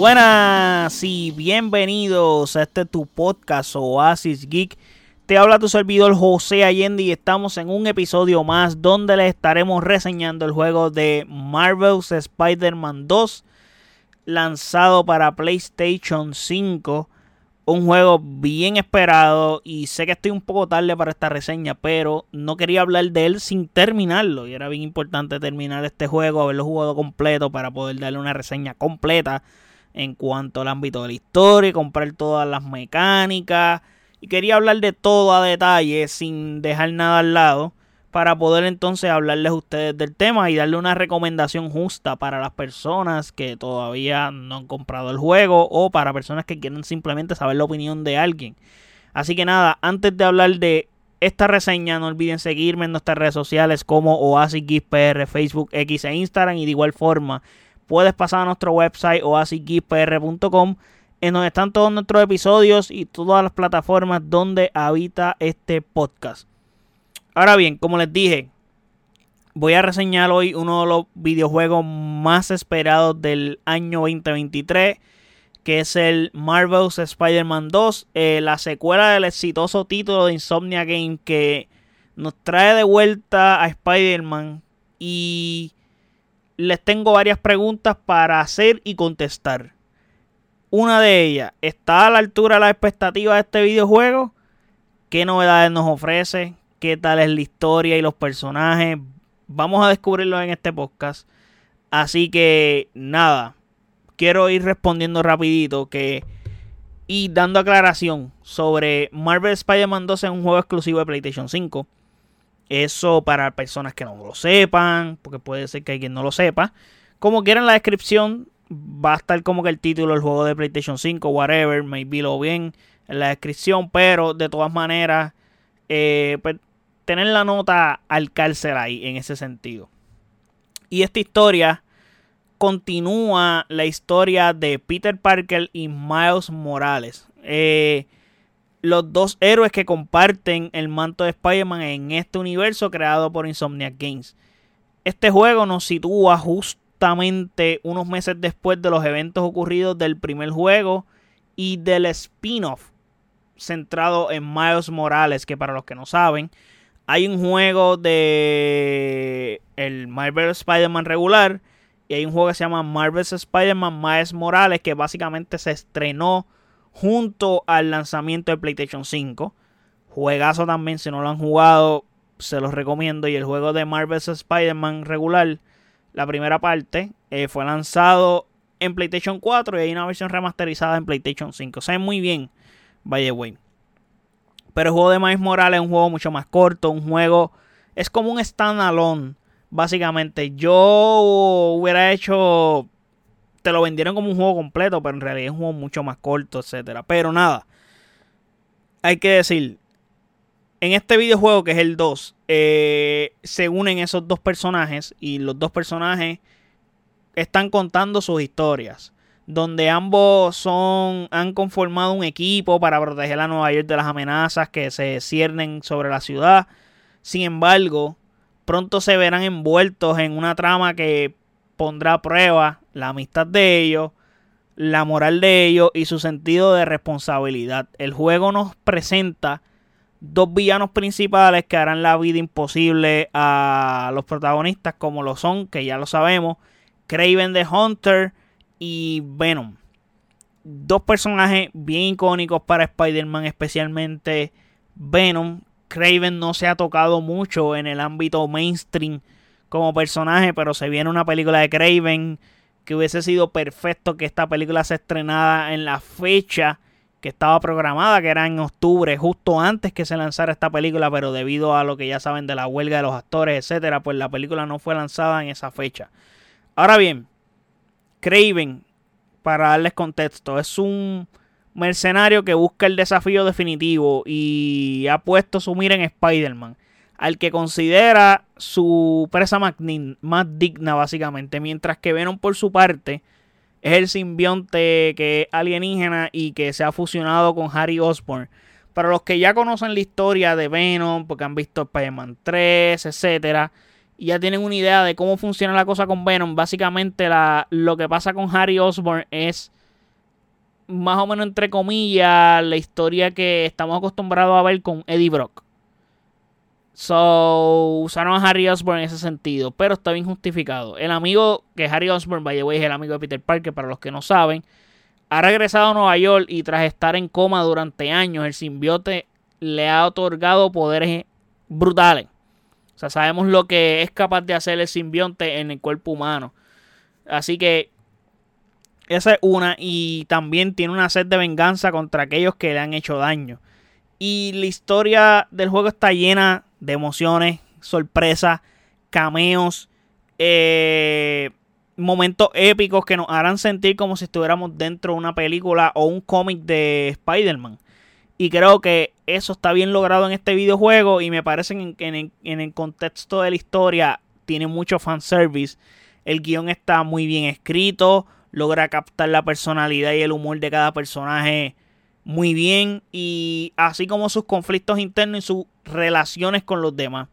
Buenas y bienvenidos a este tu podcast Oasis Geek. Te habla tu servidor José Allende y estamos en un episodio más donde les estaremos reseñando el juego de Marvel's Spider-Man 2 lanzado para PlayStation 5 un juego bien esperado y sé que estoy un poco tarde para esta reseña, pero no quería hablar de él sin terminarlo. Y era bien importante terminar este juego, haberlo jugado completo para poder darle una reseña completa en cuanto al ámbito de la historia, comprar todas las mecánicas. Y quería hablar de todo a detalle sin dejar nada al lado para poder entonces hablarles a ustedes del tema y darle una recomendación justa para las personas que todavía no han comprado el juego o para personas que quieren simplemente saber la opinión de alguien. Así que nada, antes de hablar de esta reseña, no olviden seguirme en nuestras redes sociales como Oasis Facebook, X e Instagram y de igual forma puedes pasar a nuestro website oasisgeekpr.com en donde están todos nuestros episodios y todas las plataformas donde habita este podcast. Ahora bien, como les dije, voy a reseñar hoy uno de los videojuegos más esperados del año 2023, que es el Marvel's Spider-Man 2, eh, la secuela del exitoso título de Insomnia Game que nos trae de vuelta a Spider-Man y les tengo varias preguntas para hacer y contestar. Una de ellas, ¿está a la altura de la expectativa de este videojuego? ¿Qué novedades nos ofrece? qué tal es la historia y los personajes. Vamos a descubrirlo en este podcast. Así que nada, quiero ir respondiendo rapidito que y dando aclaración sobre Marvel Spider-Man 2 es un juego exclusivo de PlayStation 5. Eso para personas que no lo sepan, porque puede ser que alguien no lo sepa. Como quieran la descripción, va a estar como que el título del juego de PlayStation 5, whatever, maybe lo bien en la descripción, pero de todas maneras, eh, pues, tener la nota al cárcel ahí en ese sentido. Y esta historia continúa la historia de Peter Parker y Miles Morales. Eh, los dos héroes que comparten el manto de Spider-Man en este universo creado por Insomniac Games. Este juego nos sitúa justamente unos meses después de los eventos ocurridos del primer juego y del spin-off centrado en Miles Morales, que para los que no saben, hay un juego de el Marvel Spider-Man regular y hay un juego que se llama Marvel's Spider-Man Miles Morales que básicamente se estrenó junto al lanzamiento de PlayStation 5. Juegazo también, si no lo han jugado, se los recomiendo. Y el juego de Marvel's Spider-Man regular, la primera parte, eh, fue lanzado en PlayStation 4 y hay una versión remasterizada en PlayStation 5. Se ve muy bien, by the way. Pero el juego de Miles Morales es un juego mucho más corto, un juego... Es como un standalone, básicamente. Yo hubiera hecho... Te lo vendieron como un juego completo, pero en realidad es un juego mucho más corto, etcétera. Pero nada. Hay que decir, en este videojuego que es el 2, eh, se unen esos dos personajes y los dos personajes están contando sus historias donde ambos son han conformado un equipo para proteger a Nueva York de las amenazas que se ciernen sobre la ciudad. Sin embargo, pronto se verán envueltos en una trama que pondrá a prueba la amistad de ellos, la moral de ellos y su sentido de responsabilidad. El juego nos presenta dos villanos principales que harán la vida imposible a los protagonistas como lo son, que ya lo sabemos, Craven the Hunter y Venom. Dos personajes bien icónicos para Spider-Man, especialmente Venom. Craven no se ha tocado mucho en el ámbito mainstream como personaje, pero se viene una película de Craven que hubiese sido perfecto que esta película se estrenara en la fecha que estaba programada, que era en octubre, justo antes que se lanzara esta película, pero debido a lo que ya saben de la huelga de los actores, etcétera, pues la película no fue lanzada en esa fecha. Ahora bien, Craven, para darles contexto, es un mercenario que busca el desafío definitivo y ha puesto su mira en Spider-Man, al que considera su presa más, digna básicamente, mientras que Venom por su parte es el simbionte que es alienígena y que se ha fusionado con Harry Osborn. Para los que ya conocen la historia de Venom, porque han visto Spider-Man 3, etcétera, y ya tienen una idea de cómo funciona la cosa con Venom. Básicamente lo que pasa con Harry Osborn es más o menos entre comillas, la historia que estamos acostumbrados a ver con Eddie Brock. So, usaron a Harry Osborn en ese sentido, pero está bien justificado. El amigo que Harry Osborn, by the way, es el amigo de Peter Parker, para los que no saben, ha regresado a Nueva York y tras estar en coma durante años, el simbiote le ha otorgado poderes brutales. O sea, sabemos lo que es capaz de hacer el simbionte en el cuerpo humano. Así que esa es una. Y también tiene una sed de venganza contra aquellos que le han hecho daño. Y la historia del juego está llena de emociones, sorpresas, cameos, eh, momentos épicos que nos harán sentir como si estuviéramos dentro de una película o un cómic de Spider-Man. Y creo que eso está bien logrado en este videojuego y me parece que en, en, el contexto de la historia tiene mucho fanservice. El guion está muy bien escrito, logra captar la personalidad y el humor de cada personaje muy bien y así como sus conflictos internos y sus relaciones con los demás.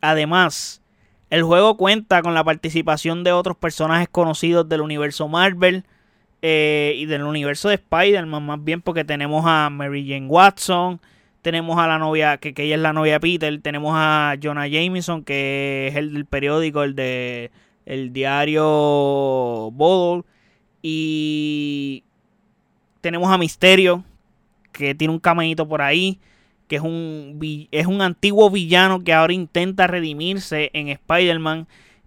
Además, el juego cuenta con la participación de otros personajes conocidos del universo Marvel, eh, y del universo de Spider-Man, más bien porque tenemos a Mary Jane Watson, tenemos a la novia, que, ella es la novia de Peter, tenemos a Jonah Jameson, que es el del periódico, el de el diario Bottle, y tenemos a Misterio, que tiene un caminito por ahí, que es un, es un antiguo villano que ahora intenta redimirse en Spider-Man.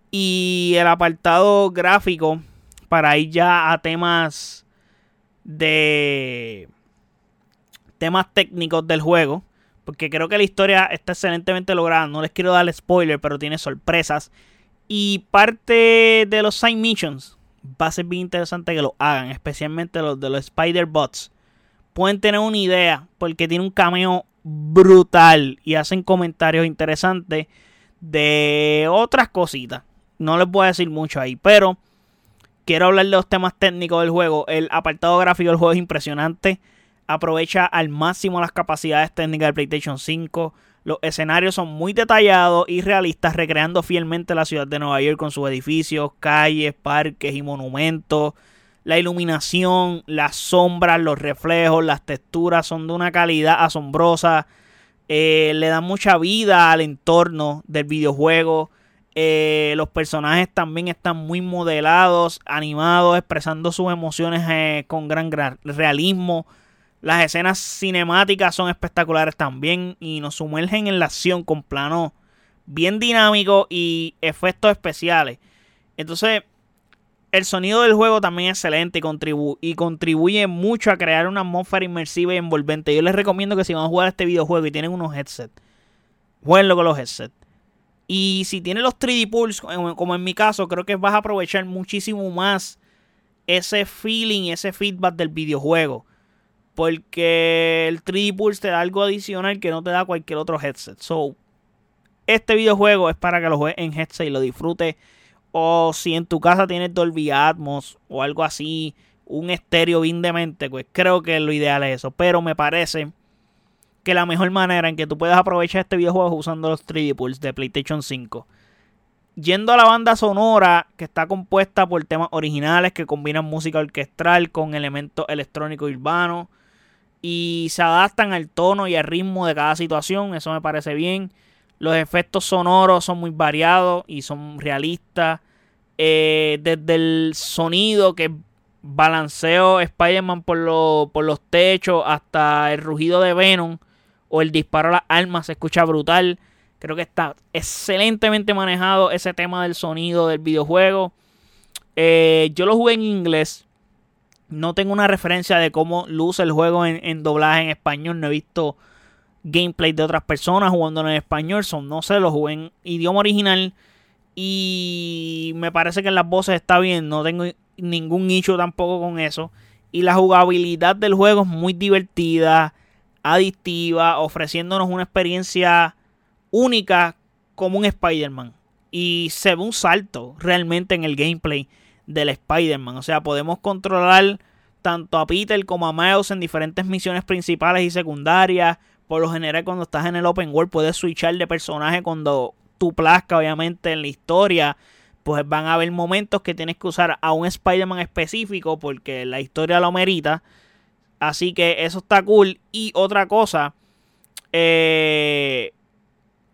Y el apartado gráfico para ir ya a temas de temas técnicos del juego. Porque creo que la historia está excelentemente lograda. No les quiero dar spoiler, pero tiene sorpresas. Y parte de los side missions va a ser bien interesante que lo hagan. Especialmente los de los Spider Bots. Pueden tener una idea. Porque tiene un cameo brutal. Y hacen comentarios interesantes de otras cositas. No les voy a decir mucho ahí. Pero quiero hablar de los temas técnicos del juego. El apartado gráfico del juego es impresionante. Aprovecha al máximo las capacidades técnicas del PlayStation 5. Los escenarios son muy detallados y realistas, recreando fielmente la ciudad de Nueva York con sus edificios, calles, parques y monumentos. La iluminación, las sombras, los reflejos, las texturas son de una calidad asombrosa. Eh, le dan mucha vida al entorno del videojuego. Eh, los personajes también están muy modelados, animados, expresando sus emociones eh, con gran, realismo. Las escenas cinemáticas son espectaculares también y nos sumergen en la acción con planos bien dinámicos y efectos especiales. Entonces, el sonido del juego también es excelente y, contribuye mucho a crear una atmósfera inmersiva y envolvente. Yo les recomiendo que si van a jugar este videojuego y tienen unos headsets, jueguenlo con los headsets. Y si tienes los 3D Pulse, como en mi caso, creo que vas a aprovechar muchísimo más ese feeling, ese feedback del videojuego. Porque el 3D Pulse te da algo adicional que no te da cualquier otro headset. So, este videojuego es para que lo juegues en headset y lo disfrutes. O si en tu casa tienes Dolby Atmos o algo así, un estéreo bien demente, pues creo que lo ideal es eso. Pero me parece que la mejor manera en que tú puedas aprovechar este videojuego es usando los 3D Pulse de PlayStation 5. Yendo a la banda sonora, que está compuesta por temas originales que combinan música orquestral con elementos electrónicos urbanos y se adaptan al tono y al ritmo de cada situación, eso me parece bien. Los efectos sonoros son muy variados y son realistas. Eh, desde el sonido que balanceo Spider-Man por, por los techos hasta el rugido de Venom o el disparo a las armas se escucha brutal. Creo que está excelentemente manejado ese tema del sonido del videojuego. Eh, yo lo jugué en inglés. No tengo una referencia de cómo luce el juego en, doblaje en español. No he visto gameplay de otras personas jugándolo en español. Son, no sé, lo jugué en idioma original. Y me parece que en las voces está bien. No tengo ningún nicho tampoco con eso. Y la jugabilidad del juego es muy divertida adictiva, ofreciéndonos una experiencia única como un Spider-Man. Y se ve un salto realmente en el gameplay del Spider-Man. O sea, podemos controlar tanto a Peter como a Miles en diferentes misiones principales y secundarias. Por lo general, cuando estás en el open world, puedes switchar de personaje cuando tu plazca, obviamente, en la historia. Pues van a haber momentos que tienes que usar a un Spider-Man específico porque la historia lo merita. Así que eso está cool. Y otra cosa, eh,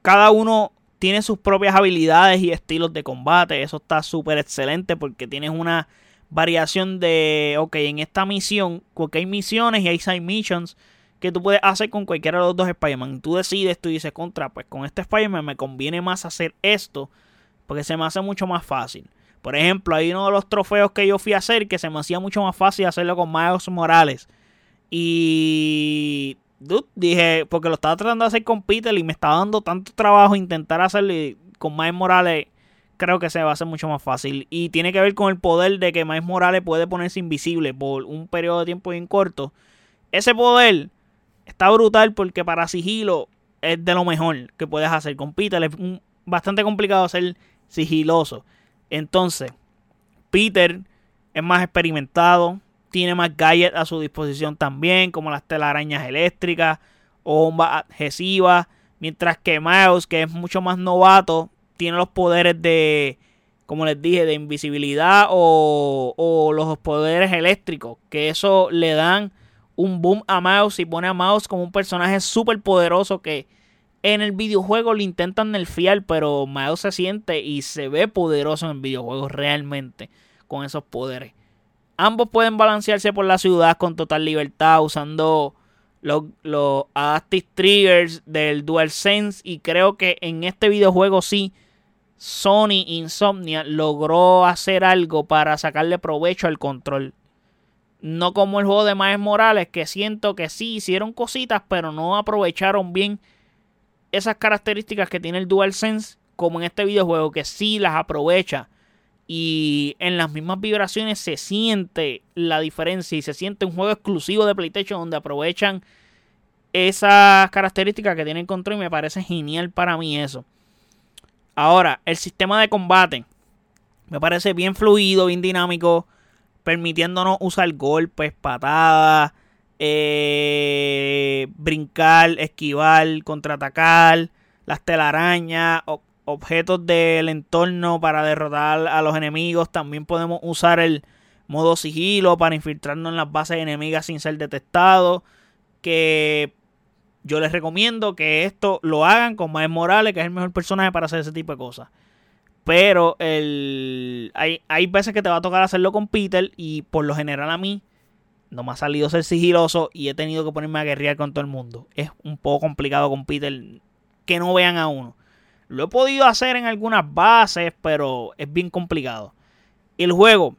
cada uno tiene sus propias habilidades y estilos de combate. Eso está súper excelente porque tienes una variación de, ok, en esta misión, porque hay misiones y hay side missions que tú puedes hacer con cualquiera de los dos Spider-Man. Tú decides, tú dices, contra, pues con este Spider-Man me conviene más hacer esto porque se me hace mucho más fácil. Por ejemplo, hay uno de los trofeos que yo fui a hacer que se me hacía mucho más fácil hacerlo con Miles Morales. Y dije, porque lo estaba tratando de hacer con Peter y me estaba dando tanto trabajo intentar hacerlo con Miles Morales. Creo que se va a hacer mucho más fácil. Y tiene que ver con el poder de que Miles Morales puede ponerse invisible por un periodo de tiempo bien corto. Ese poder está brutal porque para sigilo es de lo mejor que puedes hacer. Con Peter es bastante complicado ser sigiloso. Entonces, Peter es más experimentado, tiene más gadgets a su disposición también, como las telarañas eléctricas o bombas adhesivas, mientras que Miles, que es mucho más novato, tiene los poderes de, como les dije, de invisibilidad o, o los poderes eléctricos, que eso le dan un boom a Miles y pone a Miles como un personaje súper poderoso que en el videojuego le intentan nerfear, pero Miles se siente y se ve poderoso en el videojuego realmente con esos poderes. Ambos pueden balancearse por la ciudad con total libertad usando los, los Adaptive Triggers del DualSense. Y creo que en este videojuego sí, Sony Insomnia logró hacer algo para sacarle provecho al control. No como el juego de Miles Morales, que siento que sí hicieron cositas, pero no aprovecharon bien esas características que tiene el DualSense, como en este videojuego, que sí las aprovecha y en las mismas vibraciones se siente la diferencia y se siente un juego exclusivo de PlayStation donde aprovechan esas características que tiene el control y me parece genial para mí eso. Ahora, el sistema de combate me parece bien fluido, bien dinámico, permitiéndonos usar golpes, patadas, eh, brincar, esquivar, contraatacar, las telarañas, objetos del entorno para derrotar a los enemigos. También podemos usar el modo sigilo para infiltrarnos en las bases enemigas sin ser detectados. Que yo les recomiendo que esto lo hagan con Miles Morales, que es el mejor personaje para hacer ese tipo de cosas. Pero el, hay, hay veces que te va a tocar hacerlo con Peter y por lo general a mí no me ha salido ser sigiloso y he tenido que ponerme a guerrear con todo el mundo. Es un poco complicado con Peter que no vean a uno. Lo he podido hacer en algunas bases, pero es bien complicado. El juego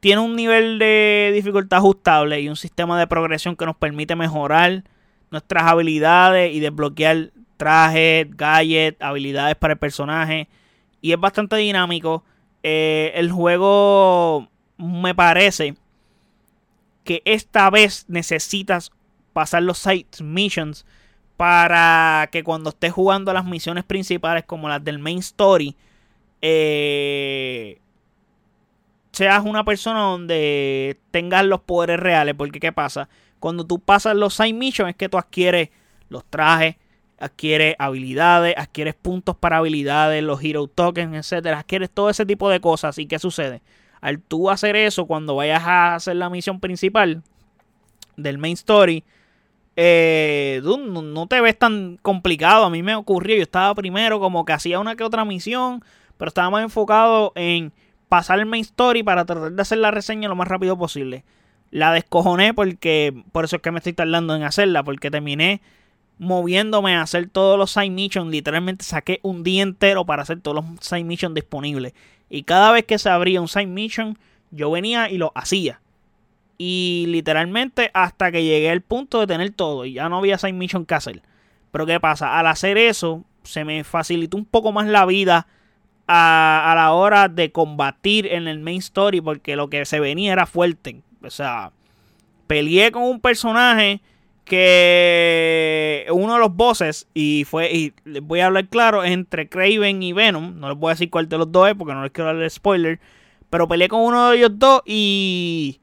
tiene un nivel de dificultad ajustable y un sistema de progresión que nos permite mejorar nuestras habilidades y desbloquear trajes, gadgets, habilidades para el personaje. Y es bastante dinámico. Eh, el juego me parece que esta vez necesitas pasar los side missions para que cuando estés jugando las misiones principales como las del main story, eh, seas una persona donde tengas los poderes reales. Porque ¿qué pasa? Cuando tú pasas los side missions es que tú adquieres los trajes, adquieres habilidades, adquieres puntos para habilidades, los hero tokens, etcétera, adquieres todo ese tipo de cosas. ¿Y qué sucede? Al tú hacer eso, cuando vayas a hacer la misión principal del main story, eh, no, te ves tan complicado. A mí me ocurrió, yo estaba primero como que hacía una que otra misión, pero estaba más enfocado en pasar el main story para tratar de hacer la reseña lo más rápido posible. La descojoné porque, por eso es que me estoy tardando en hacerla, porque terminé moviéndome a hacer todos los side missions. Literalmente saqué un día entero para hacer todos los side missions disponibles. Y cada vez que se abría un side mission, yo venía y lo hacía. Y literalmente hasta que llegué al punto de tener todo y ya no había side mission que hacer. Pero ¿qué pasa? Al hacer eso, se me facilitó un poco más la vida a, la hora de combatir en el main story porque lo que se venía era fuerte. O sea, peleé con un personaje que uno de los bosses, y fue, y les voy a hablar claro, es entre Craven y Venom. No les voy a decir cuál de los dos es porque no les quiero darle spoiler. Pero peleé con uno de ellos dos y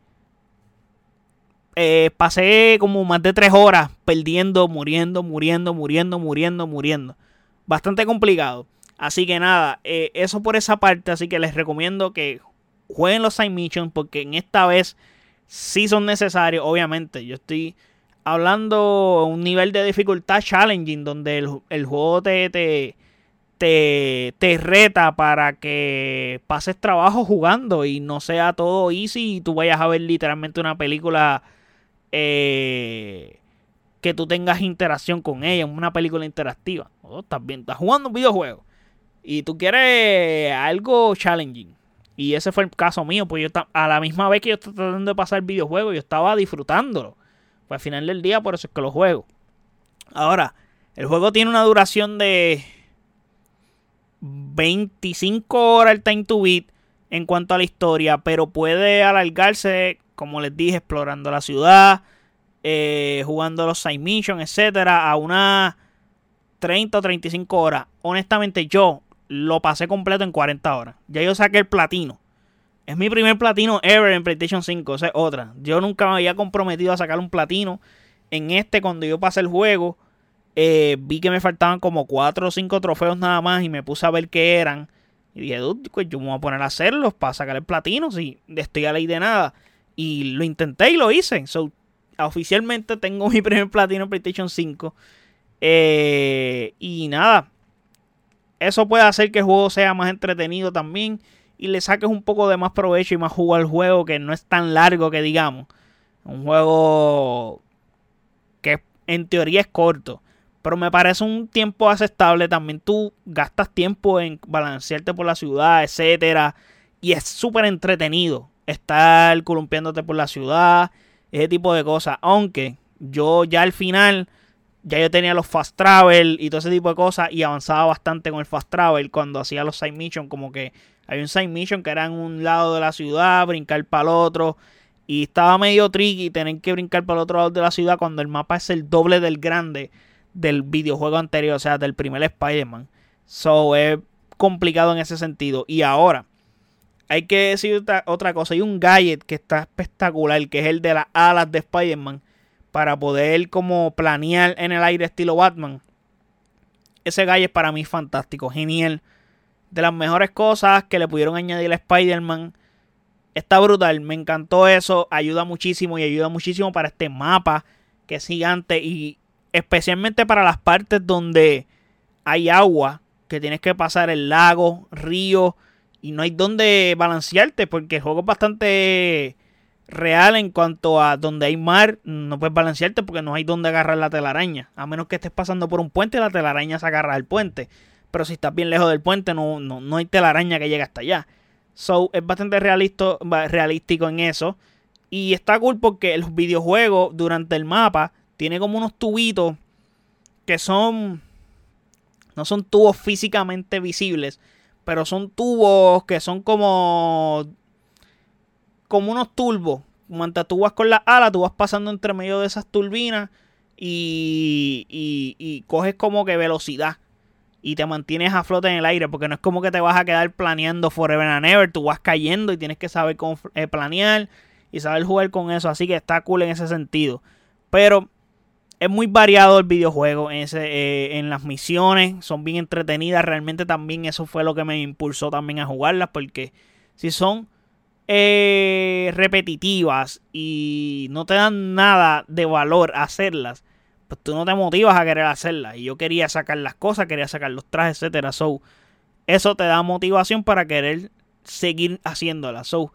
eh, pasé como más de tres horas perdiendo, muriendo, muriendo, muriendo, muriendo, muriendo. Bastante complicado. Así que nada, eh, eso por esa parte. Así que les recomiendo que jueguen los side missions porque en esta vez sí son necesarios, obviamente. Yo estoy hablando un nivel de dificultad challenging, donde el, juego te, te, te, reta para que pases trabajo jugando y no sea todo easy y tú vayas a ver literalmente una película eh, que tú tengas interacción con ella, una película interactiva. Oh, estás bien, estás jugando un videojuego y tú quieres algo challenging. Y ese fue el caso mío, pues yo a la misma vez que yo estaba tratando de pasar el videojuego, yo estaba disfrutándolo. Pues al final del día, por eso es que lo juego. Ahora, el juego tiene una duración de 25 horas el time to beat en cuanto a la historia, pero puede alargarse, como les dije, explorando la ciudad, eh, jugando los side missions, etcétera, a unas 30 o 35 horas. Honestamente, yo lo pasé completo en 40 horas. Ya yo saqué el platino. Es mi primer platino ever en PlayStation 5. Esa es otra. Yo nunca me había comprometido a sacar un platino. En este, cuando yo pasé el juego, eh, vi que me faltaban como 4 o 5 trofeos nada más. Y me puse a ver qué eran. Y dije, pues yo me voy a poner a hacerlos para sacar el platino. Si estoy a ley de nada. Y lo intenté y lo hice. So, oficialmente tengo mi primer platino en PlayStation 5. Eh, y nada, eso puede hacer que el juego sea más entretenido también y le saques un poco de más provecho y más jugo al juego que no es tan largo que digamos. Un juego que en teoría es corto. Pero me parece un tiempo aceptable. También tú gastas tiempo en balancearte por la ciudad, etcétera. Y es súper entretenido estar columpiándote por la ciudad. Ese tipo de cosas. Aunque yo ya al final ya yo tenía los fast travel y todo ese tipo de cosas y avanzaba bastante con el fast travel cuando hacía los side mission como que hay un side mission que era en un lado de la ciudad, brincar para el otro y estaba medio tricky tener que brincar para el otro lado de la ciudad cuando el mapa es el doble del grande del videojuego anterior, o sea, del primer Spider-Man. So es complicado en ese sentido. Y ahora, hay que decir otra, cosa, hay un gadget que está espectacular, que es el de las alas de Spider-Man para poder como planear en el aire estilo Batman. Ese es para mí fantástico, genial. De las mejores cosas que le pudieron añadir a Spider-Man. Está brutal, me encantó eso, ayuda muchísimo y ayuda muchísimo para este mapa que es gigante y especialmente para las partes donde hay agua, que tienes que pasar el lago, río y no hay donde balancearte porque el juego es bastante real en cuanto a donde hay mar, no puedes balancearte porque no hay donde agarrar la telaraña. A menos que estés pasando por un puente, la telaraña se agarra al puente. Pero si estás bien lejos del puente, no, no, no hay telaraña que llegue hasta allá. So, es bastante realista, realístico en eso. Y está cool porque el videojuego durante el mapa tiene como unos tubitos que son. No son tubos físicamente visibles, pero son tubos que son como como unos turbos. Mientras tú vas con las alas, tú vas pasando entre medio de esas turbinas y, y, coges como que velocidad y te mantienes a flote en el aire, porque no es como que te vas a quedar planeando forever and ever, tú vas cayendo y tienes que saber eh, planear y saber jugar con eso, así que está cool en ese sentido. Pero es muy variado el videojuego en, eh, en las misiones, son bien entretenidas, realmente también eso fue lo que me impulsó también a jugarlas, porque si son eh, repetitivas y no te dan nada de valor hacerlas, pues tú no te motivas a querer hacerlas. Y yo quería sacar las cosas, quería sacar los trajes, etcétera. So, eso te da motivación para querer seguir haciéndolas. So,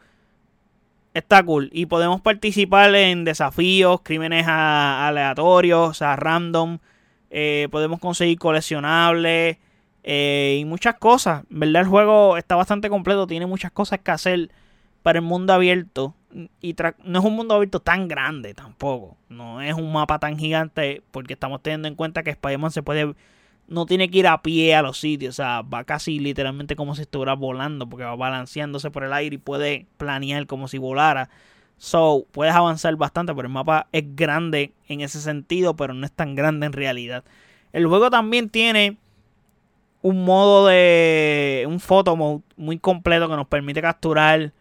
está cool. Y podemos participar en desafíos, crímenes aleatorios, sea, random. Eh, podemos conseguir coleccionables eh, y muchas cosas. ¿Verdad? El juego está bastante completo, tiene muchas cosas que hacer para el mundo abierto. Y no es un mundo abierto tan grande tampoco. No es un mapa tan gigante porque estamos teniendo en cuenta que Spider-Man se puede... No tiene que ir a pie a los sitios. O sea, va casi literalmente como si estuviera volando porque va balanceándose por el aire y puede planear como si volara. So, puedes avanzar bastante, pero el mapa es grande en ese sentido, pero no es tan grande en realidad. El juego también tiene un modo de... un photo mode muy completo que nos permite capturar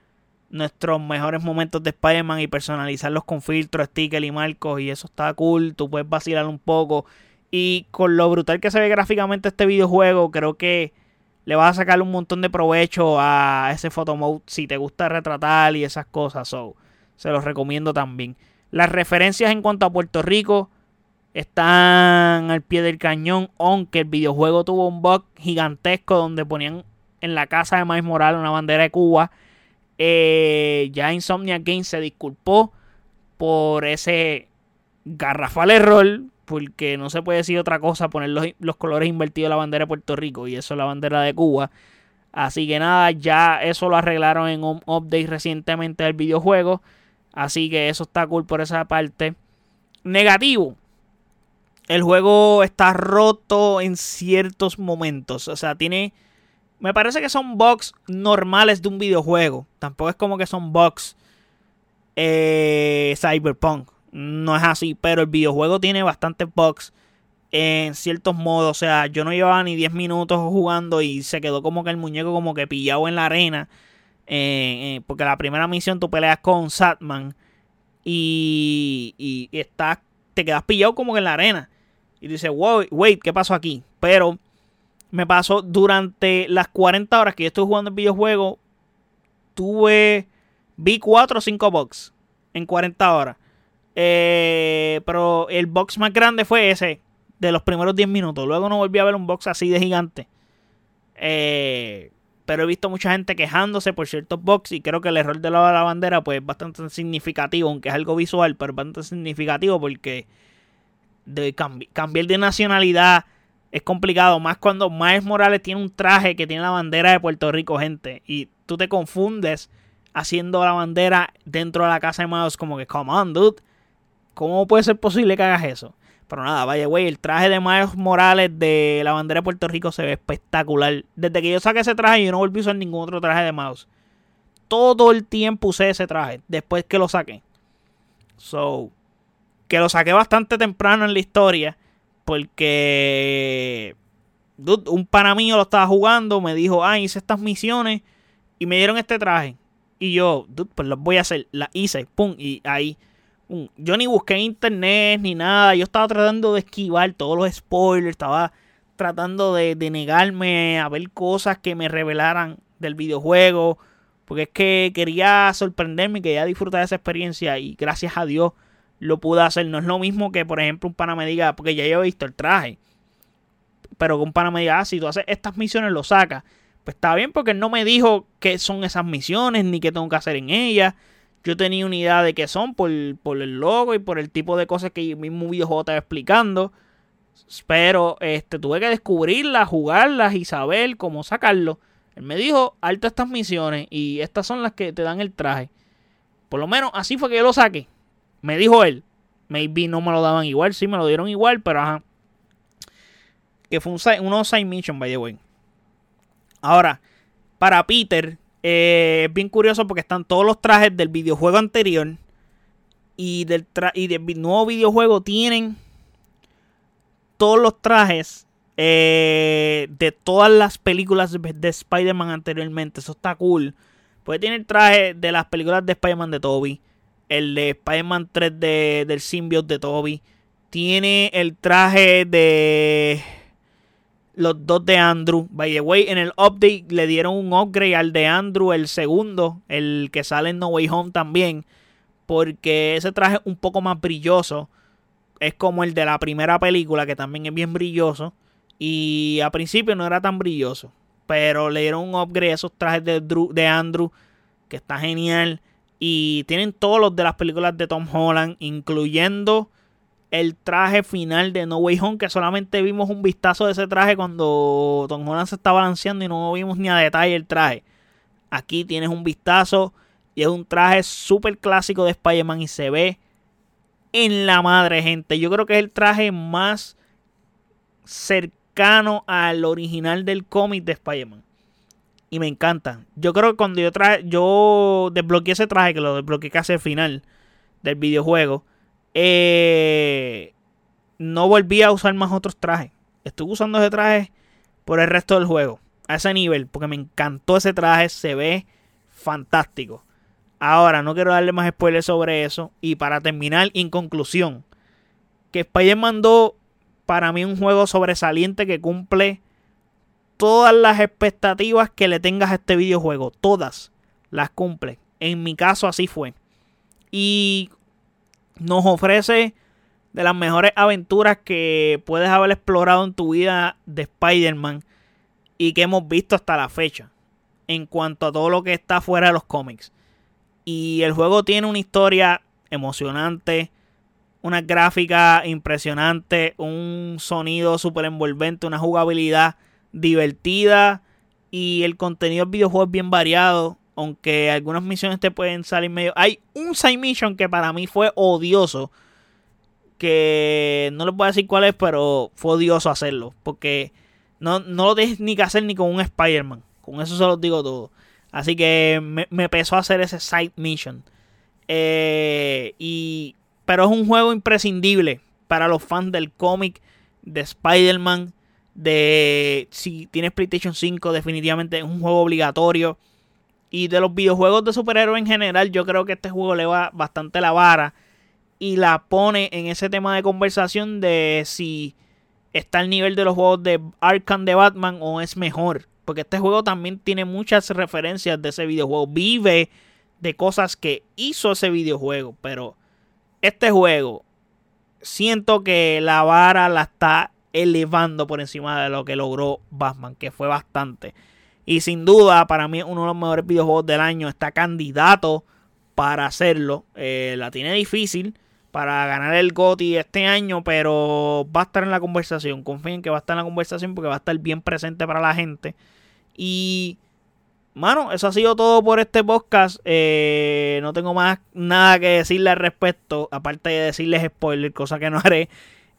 nuestros mejores momentos de Spider-Man y personalizarlos con filtros, stickers y marcos. Y eso está cool. Tú puedes vacilar un poco. Y con lo brutal que se ve gráficamente este videojuego, creo que le vas a sacar un montón de provecho a ese photo mode si te gusta retratar y esas cosas. So, Se los recomiendo también. Las referencias en cuanto a Puerto Rico están al pie del cañón, aunque el videojuego tuvo un bug gigantesco donde ponían en la casa de Miles Morales una bandera de Cuba. Eh, ya Insomnia Games se disculpó por ese garrafal error, porque no se puede decir otra cosa, poner los, colores invertidos de la bandera de Puerto Rico y eso es la bandera de Cuba. Así que nada, ya eso lo arreglaron en un update recientemente del videojuego. Así que eso está cool por esa parte. Negativo. El juego está roto en ciertos momentos. O sea, tiene... Me parece que son bugs normales de un videojuego. Tampoco es como que son bugs eh, cyberpunk. No es así. Pero el videojuego tiene bastantes bugs en ciertos modos. O sea, yo no llevaba ni 10 minutos jugando y se quedó como que el muñeco como que pillado en la arena. Eh, eh, porque la primera misión tú peleas con Satman y, y, estás, te quedas pillado como que en la arena. Y dices, wow, wait, ¿qué pasó aquí? Pero me pasó durante las 40 horas que yo estuve jugando el videojuego. Tuve, vi 4 o 5 bugs en 40 horas. Eh, pero el box más grande fue ese, de los primeros 10 minutos. Luego no volví a ver un box así de gigante. Eh, pero he visto mucha gente quejándose por ciertos box y creo que el error de la, bandera pues es bastante significativo, aunque es algo visual, pero es bastante significativo porque de cambiar de nacionalidad es complicado, más cuando Miles Morales tiene un traje que tiene la bandera de Puerto Rico, gente, y tú te confundes haciendo la bandera dentro de la casa de Miles como que, come on, dude, ¿cómo puede ser posible que hagas eso? Pero nada, vaya, güey, el traje de Miles Morales de la bandera de Puerto Rico se ve espectacular. Desde que yo saqué ese traje, yo no volví a usar ningún otro traje de Miles. Todo el tiempo usé ese traje, después que lo saqué. So, que lo saqué bastante temprano en la historia, porque un pana mío lo estaba jugando, me dijo, ah, hice estas misiones y me dieron este traje. Y yo, pues los voy a hacer. La hice, pum, y ahí yo ni busqué internet ni nada. Yo estaba tratando de esquivar todos los spoilers. Estaba tratando de, negarme a ver cosas que me revelaran del videojuego. Porque es que quería sorprenderme, quería disfrutar de esa experiencia. Y gracias a Dios lo pude hacer. No es lo mismo que, por ejemplo, un pana me diga, porque ya yo he visto el traje. Pero que un pana me diga, ah, si tú haces estas misiones, lo sacas. Pues está bien, porque él no me dijo qué son esas misiones, ni qué tengo que hacer en ellas yo tenía una idea de qué son por, el logo y por el tipo de cosas que el mismo videojuego estaba explicando. Pero este, tuve que descubrirlas, jugarlas y saber cómo sacarlo. Él me dijo, alto estas misiones y estas son las que te dan el traje. Por lo menos así fue que yo lo saqué. Me dijo él. Maybe no me lo daban igual, sí me lo dieron igual, pero ajá. Que fue un, unos side mission, by the way. Ahora, para Peter, eh, es bien curioso porque están todos los trajes del videojuego anterior y del, y del nuevo videojuego tienen todos los trajes eh, de todas las películas de Spider-Man anteriormente. Eso está cool. Puede tener el traje de las películas de Spider-Man de Toby. El de Spider-Man 3 de, del symbiote de Toby. Tiene el traje de los dos de Andrew. By the way, en el update le dieron un upgrade al de Andrew, el segundo, el que sale en No Way Home también. Porque ese traje es un poco más brilloso. Es como el de la primera película, que también es bien brilloso. Y a principio no era tan brilloso. Pero le dieron un upgrade a esos trajes de, de Andrew, que está genial. Y tienen todos los de las películas de Tom Holland, incluyendo el traje final de No Way Home, que solamente vimos un vistazo de ese traje cuando Tom Holland se estaba balanceando y no vimos ni a detalle el traje. Aquí tienes un vistazo y es un traje súper clásico de Spider-Man y se ve en la madre, gente. Yo creo que es el traje más cercano al original del cómic de Spider-Man. Y me encanta. Yo creo que cuando yo traje, yo desbloqueé ese traje, que lo desbloqueé casi al final del videojuego eh, no volví a usar más otros trajes. Estuve usando ese traje por el resto del juego. A ese nivel. Porque me encantó ese traje. Se ve fantástico. Ahora, no quiero darle más spoilers sobre eso. Y para terminar, en conclusión. Que Spider-Man 2 para mí un juego sobresaliente que cumple todas las expectativas que le tengas a este videojuego. Todas las cumple. En mi caso así fue. Y nos ofrece de las mejores aventuras que puedes haber explorado en tu vida de Spider-Man y que hemos visto hasta la fecha en cuanto a todo lo que está fuera de los cómics. Y el juego tiene una historia emocionante, una gráfica impresionante, un sonido súper envolvente, una jugabilidad divertida y el contenido del videojuego es bien variado. Aunque algunas misiones te pueden salir medio. Hay un side mission que para mí fue odioso. Que no les voy a decir cuál es, pero fue odioso hacerlo. Porque no, no lo tienes ni que hacer ni con un Spider-Man. Con eso se los digo todo. Así que me, me pesó hacer ese side mission. Eh, y, pero es un juego imprescindible para los fans del cómic de Spider-Man. De si tienes PlayStation 5, definitivamente es un juego obligatorio. Y de los videojuegos de superhéroes en general, yo creo que este juego le va bastante la vara. Y la pone en ese tema de conversación de si está al nivel de los juegos de Arkham de Batman o es mejor. Porque este juego también tiene muchas referencias de ese videojuego. Vive de cosas que hizo ese videojuego. Pero este juego, siento que la vara la está elevando por encima de lo que logró Batman, que fue bastante. Y sin duda, para mí, uno de los mejores videojuegos del año. Está candidato para hacerlo. Eh, la tiene difícil para ganar el GOTY este año, pero va a estar en la conversación. Confíen que va a estar en la conversación porque va a estar bien presente para la gente. Y, mano, eso ha sido todo por este podcast. Eh, no tengo más nada que decirle al respecto, aparte de decirles spoiler, cosa que no haré.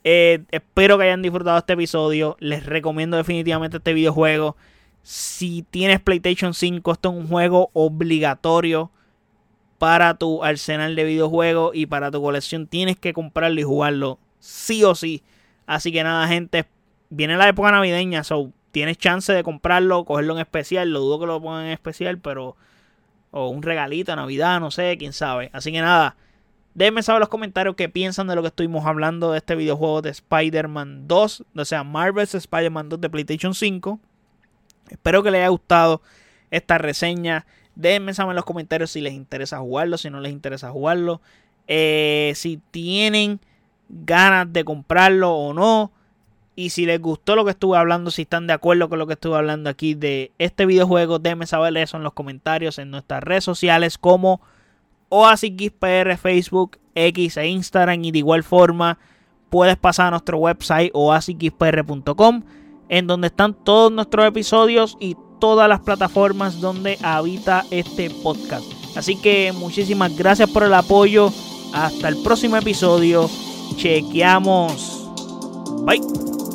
Eh, espero que hayan disfrutado este episodio. Les recomiendo definitivamente este videojuego. Si tienes PlayStation 5, esto es un juego obligatorio para tu arsenal de videojuegos y para tu colección. Tienes que comprarlo y jugarlo sí o sí. Así que nada, gente, viene la época navideña, so tienes chance de comprarlo, cogerlo en especial. Lo dudo que lo pongan en especial, pero. O un regalito Navidad, no sé, quién sabe. Así que nada, déjenme saber en los comentarios qué piensan de lo que estuvimos hablando de este videojuego de Spider-Man 2, o sea, Marvel's Spider-Man 2 de PlayStation 5. Espero que les haya gustado esta reseña. Déjenme saber en los comentarios si les interesa jugarlo, si no les interesa jugarlo. Eh, si tienen ganas de comprarlo o no. Y si les gustó lo que estuve hablando, si están de acuerdo con lo que estuve hablando aquí de este videojuego, déjenme saber eso en los comentarios en nuestras redes sociales como OasisXPR, Facebook, X e Instagram. Y de igual forma, puedes pasar a nuestro website oasisxpr.com en donde están todos nuestros episodios y todas las plataformas donde habita este podcast. Así que muchísimas gracias por el apoyo. Hasta el próximo episodio. Chequeamos. Bye.